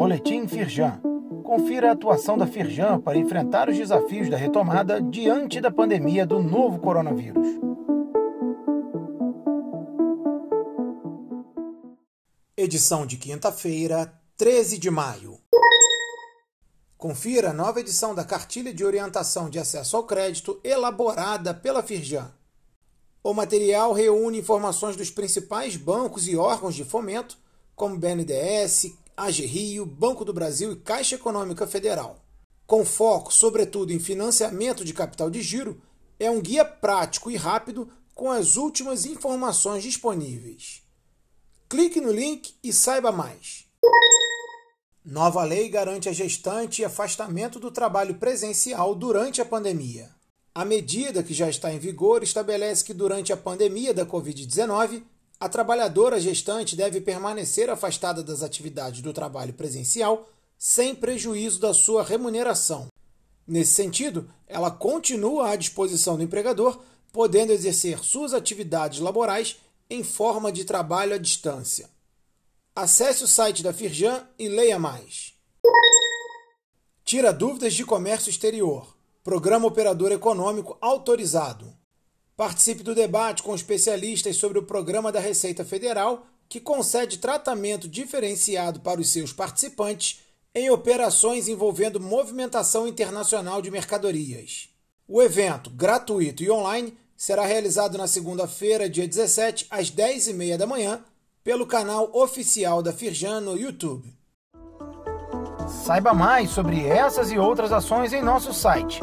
Boletim Firjan. Confira a atuação da Firjan para enfrentar os desafios da retomada diante da pandemia do novo coronavírus. Edição de quinta-feira, 13 de maio. Confira a nova edição da Cartilha de Orientação de Acesso ao Crédito elaborada pela Firjan. O material reúne informações dos principais bancos e órgãos de fomento, como BNDES, AG Rio, Banco do Brasil e Caixa Econômica Federal. Com foco, sobretudo, em financiamento de capital de giro, é um guia prático e rápido com as últimas informações disponíveis. Clique no link e saiba mais. Nova lei garante a gestante afastamento do trabalho presencial durante a pandemia. A medida, que já está em vigor, estabelece que durante a pandemia da Covid-19, a trabalhadora gestante deve permanecer afastada das atividades do trabalho presencial sem prejuízo da sua remuneração. Nesse sentido, ela continua à disposição do empregador, podendo exercer suas atividades laborais em forma de trabalho à distância. Acesse o site da Firjan e leia mais. Tira dúvidas de comércio exterior. Programa Operador Econômico Autorizado. Participe do debate com especialistas sobre o programa da Receita Federal, que concede tratamento diferenciado para os seus participantes em operações envolvendo movimentação internacional de mercadorias. O evento, gratuito e online, será realizado na segunda-feira, dia 17, às 10h30 da manhã, pelo canal oficial da Firjan no YouTube. Saiba mais sobre essas e outras ações em nosso site